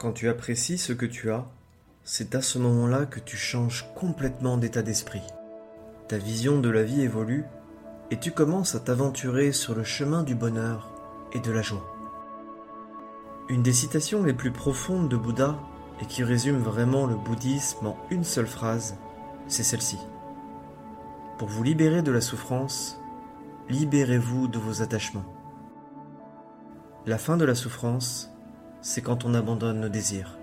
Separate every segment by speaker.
Speaker 1: Quand tu apprécies ce que tu as, c'est à ce moment-là que tu changes complètement d'état d'esprit. Ta vision de la vie évolue et tu commences à t'aventurer sur le chemin du bonheur et de la joie. Une des citations les plus profondes de Bouddha et qui résume vraiment le bouddhisme en une seule phrase, c'est celle-ci. Pour vous libérer de la souffrance, libérez-vous de vos attachements. La fin de la souffrance, c'est quand on abandonne nos désirs.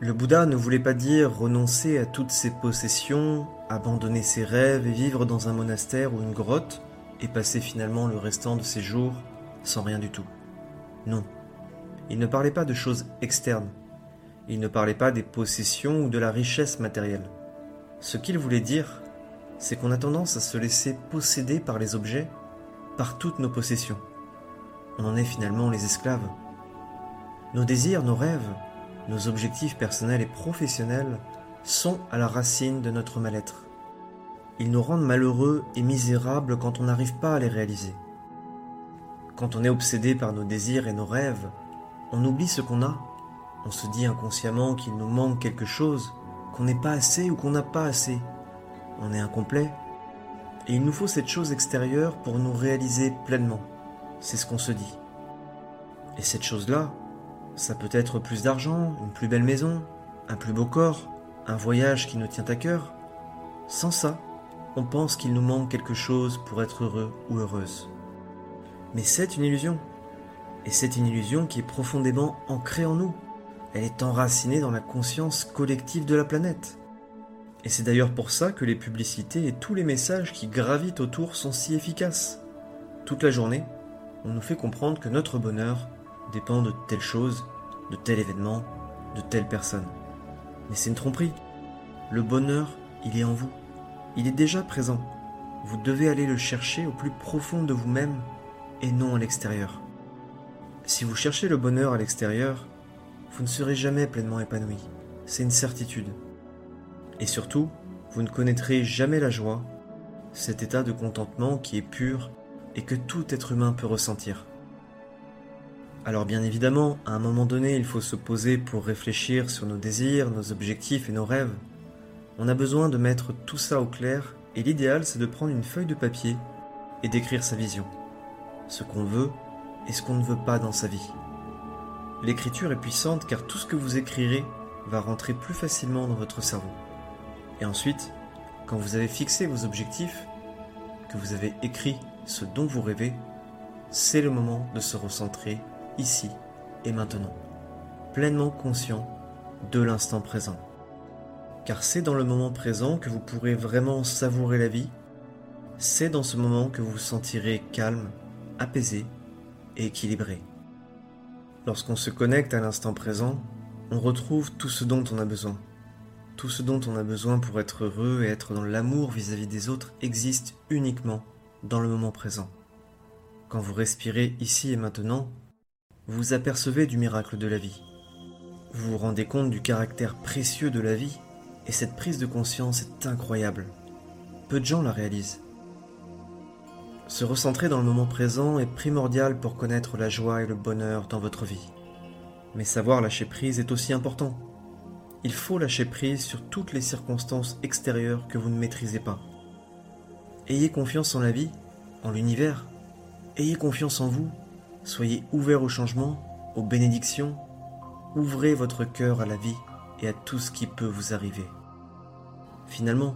Speaker 1: Le Bouddha ne voulait pas dire renoncer à toutes ses possessions, abandonner ses rêves et vivre dans un monastère ou une grotte et passer finalement le restant de ses jours sans rien du tout. Non. Il ne parlait pas de choses externes. Il ne parlait pas des possessions ou de la richesse matérielle. Ce qu'il voulait dire, c'est qu'on a tendance à se laisser posséder par les objets, par toutes nos possessions. On en est finalement les esclaves. Nos désirs, nos rêves, nos objectifs personnels et professionnels sont à la racine de notre mal-être. Ils nous rendent malheureux et misérables quand on n'arrive pas à les réaliser. Quand on est obsédé par nos désirs et nos rêves, on oublie ce qu'on a. On se dit inconsciemment qu'il nous manque quelque chose, qu'on n'est pas assez ou qu'on n'a pas assez. On est incomplet. Et il nous faut cette chose extérieure pour nous réaliser pleinement. C'est ce qu'on se dit. Et cette chose-là, ça peut être plus d'argent, une plus belle maison, un plus beau corps, un voyage qui nous tient à cœur. Sans ça, on pense qu'il nous manque quelque chose pour être heureux ou heureuse. Mais c'est une illusion. Et c'est une illusion qui est profondément ancrée en nous. Elle est enracinée dans la conscience collective de la planète. Et c'est d'ailleurs pour ça que les publicités et tous les messages qui gravitent autour sont si efficaces. Toute la journée, on nous fait comprendre que notre bonheur dépend de telle chose, de tel événement, de telle personne. Mais c'est une tromperie. Le bonheur, il est en vous. Il est déjà présent. Vous devez aller le chercher au plus profond de vous-même et non à l'extérieur. Si vous cherchez le bonheur à l'extérieur, vous ne serez jamais pleinement épanoui. C'est une certitude. Et surtout, vous ne connaîtrez jamais la joie, cet état de contentement qui est pur et que tout être humain peut ressentir. Alors bien évidemment, à un moment donné, il faut se poser pour réfléchir sur nos désirs, nos objectifs et nos rêves. On a besoin de mettre tout ça au clair, et l'idéal c'est de prendre une feuille de papier et d'écrire sa vision. Ce qu'on veut et ce qu'on ne veut pas dans sa vie. L'écriture est puissante car tout ce que vous écrirez va rentrer plus facilement dans votre cerveau. Et ensuite, quand vous avez fixé vos objectifs, que vous avez écrit ce dont vous rêvez, c'est le moment de se recentrer ici et maintenant, pleinement conscient de l'instant présent. Car c'est dans le moment présent que vous pourrez vraiment savourer la vie, c'est dans ce moment que vous vous sentirez calme, apaisé et équilibré. Lorsqu'on se connecte à l'instant présent, on retrouve tout ce dont on a besoin. Tout ce dont on a besoin pour être heureux et être dans l'amour vis-à-vis des autres existe uniquement dans le moment présent. Quand vous respirez ici et maintenant, vous apercevez du miracle de la vie. Vous vous rendez compte du caractère précieux de la vie, et cette prise de conscience est incroyable. Peu de gens la réalisent. Se recentrer dans le moment présent est primordial pour connaître la joie et le bonheur dans votre vie. Mais savoir lâcher prise est aussi important. Il faut lâcher prise sur toutes les circonstances extérieures que vous ne maîtrisez pas. Ayez confiance en la vie, en l'univers. Ayez confiance en vous Soyez ouverts au changement, aux bénédictions. Ouvrez votre cœur à la vie et à tout ce qui peut vous arriver. Finalement,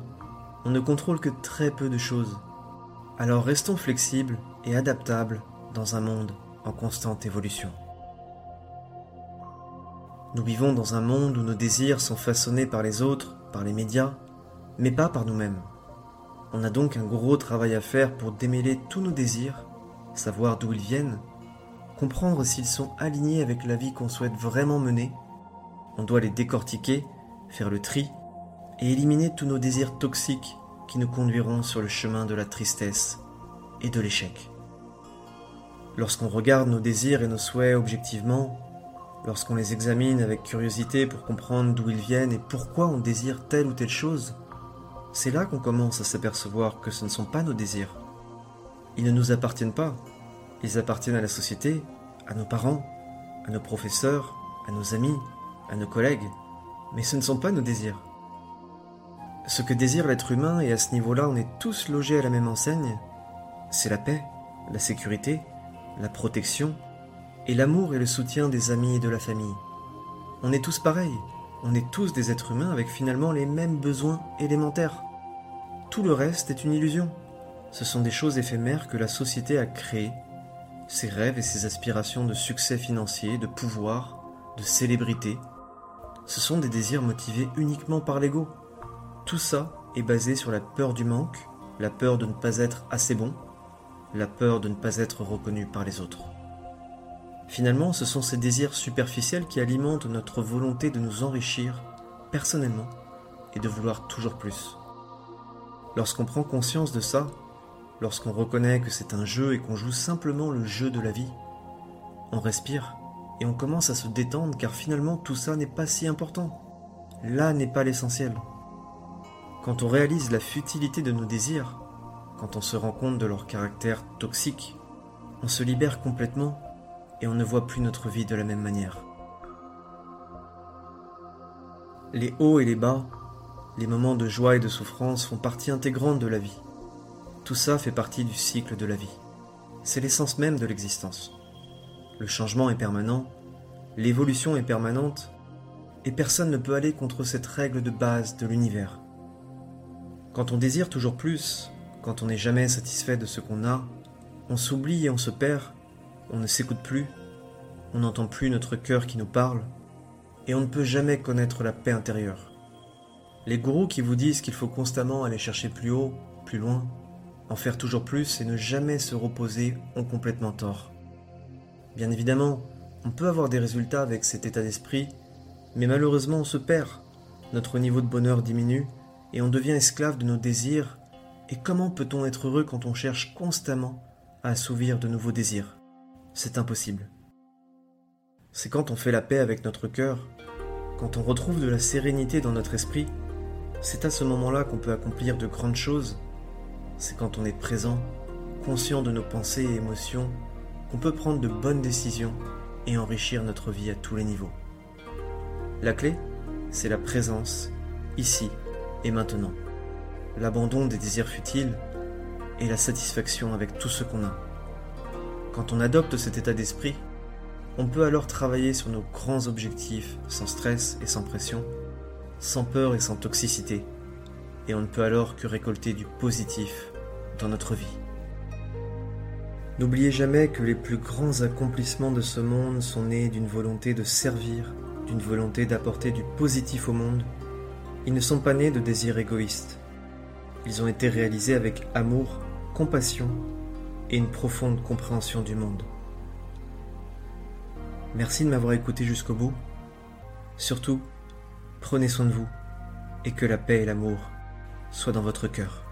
Speaker 1: on ne contrôle que très peu de choses. Alors restons flexibles et adaptables dans un monde en constante évolution. Nous vivons dans un monde où nos désirs sont façonnés par les autres, par les médias, mais pas par nous-mêmes. On a donc un gros travail à faire pour démêler tous nos désirs, savoir d'où ils viennent comprendre s'ils sont alignés avec la vie qu'on souhaite vraiment mener. On doit les décortiquer, faire le tri et éliminer tous nos désirs toxiques qui nous conduiront sur le chemin de la tristesse et de l'échec. Lorsqu'on regarde nos désirs et nos souhaits objectivement, lorsqu'on les examine avec curiosité pour comprendre d'où ils viennent et pourquoi on désire telle ou telle chose, c'est là qu'on commence à s'apercevoir que ce ne sont pas nos désirs. Ils ne nous appartiennent pas, ils appartiennent à la société, à nos parents, à nos professeurs, à nos amis, à nos collègues, mais ce ne sont pas nos désirs. Ce que désire l'être humain, et à ce niveau-là on est tous logés à la même enseigne, c'est la paix, la sécurité, la protection, et l'amour et le soutien des amis et de la famille. On est tous pareils, on est tous des êtres humains avec finalement les mêmes besoins élémentaires. Tout le reste est une illusion. Ce sont des choses éphémères que la société a créées, ses rêves et ses aspirations de succès financier, de pouvoir, de célébrité. Ce sont des désirs motivés uniquement par l'ego. Tout ça est basé sur la peur du manque, la peur de ne pas être assez bon, la peur de ne pas être reconnu par les autres. Finalement, ce sont ces désirs superficiels qui alimentent notre volonté de nous enrichir personnellement et de vouloir toujours plus. Lorsqu'on prend conscience de ça, lorsqu'on reconnaît que c'est un jeu et qu'on joue simplement le jeu de la vie, on respire et on commence à se détendre car finalement tout ça n'est pas si important. Là n'est pas l'essentiel. Quand on réalise la futilité de nos désirs, quand on se rend compte de leur caractère toxique, on se libère complètement et on ne voit plus notre vie de la même manière. Les hauts et les bas, les moments de joie et de souffrance font partie intégrante de la vie. Tout ça fait partie du cycle de la vie. C'est l'essence même de l'existence. Le changement est permanent, l'évolution est permanente, et personne ne peut aller contre cette règle de base de l'univers. Quand on désire toujours plus, quand on n'est jamais satisfait de ce qu'on a, on s'oublie et on se perd, on ne s'écoute plus, on n'entend plus notre cœur qui nous parle, et on ne peut jamais connaître la paix intérieure. Les gourous qui vous disent qu'il faut constamment aller chercher plus haut, plus loin, en faire toujours plus et ne jamais se reposer ont complètement tort. Bien évidemment, on peut avoir des résultats avec cet état d'esprit, mais malheureusement on se perd, notre niveau de bonheur diminue et on devient esclave de nos désirs, et comment peut-on être heureux quand on cherche constamment à assouvir de nouveaux désirs? C'est impossible. C'est quand on fait la paix avec notre cœur, quand on retrouve de la sérénité dans notre esprit, c'est à ce moment-là qu'on peut accomplir de grandes choses. C'est quand on est présent, conscient de nos pensées et émotions, qu'on peut prendre de bonnes décisions et enrichir notre vie à tous les niveaux. La clé, c'est la présence, ici et maintenant. L'abandon des désirs futiles et la satisfaction avec tout ce qu'on a. Quand on adopte cet état d'esprit, on peut alors travailler sur nos grands objectifs sans stress et sans pression, sans peur et sans toxicité, et on ne peut alors que récolter du positif dans notre vie. N'oubliez jamais que les plus grands accomplissements de ce monde sont nés d'une volonté de servir, d'une volonté d'apporter du positif au monde. Ils ne sont pas nés de désirs égoïstes. Ils ont été réalisés avec amour, compassion et une profonde compréhension du monde. Merci de m'avoir écouté jusqu'au bout. Surtout, prenez soin de vous et que la paix et l'amour soient dans votre cœur.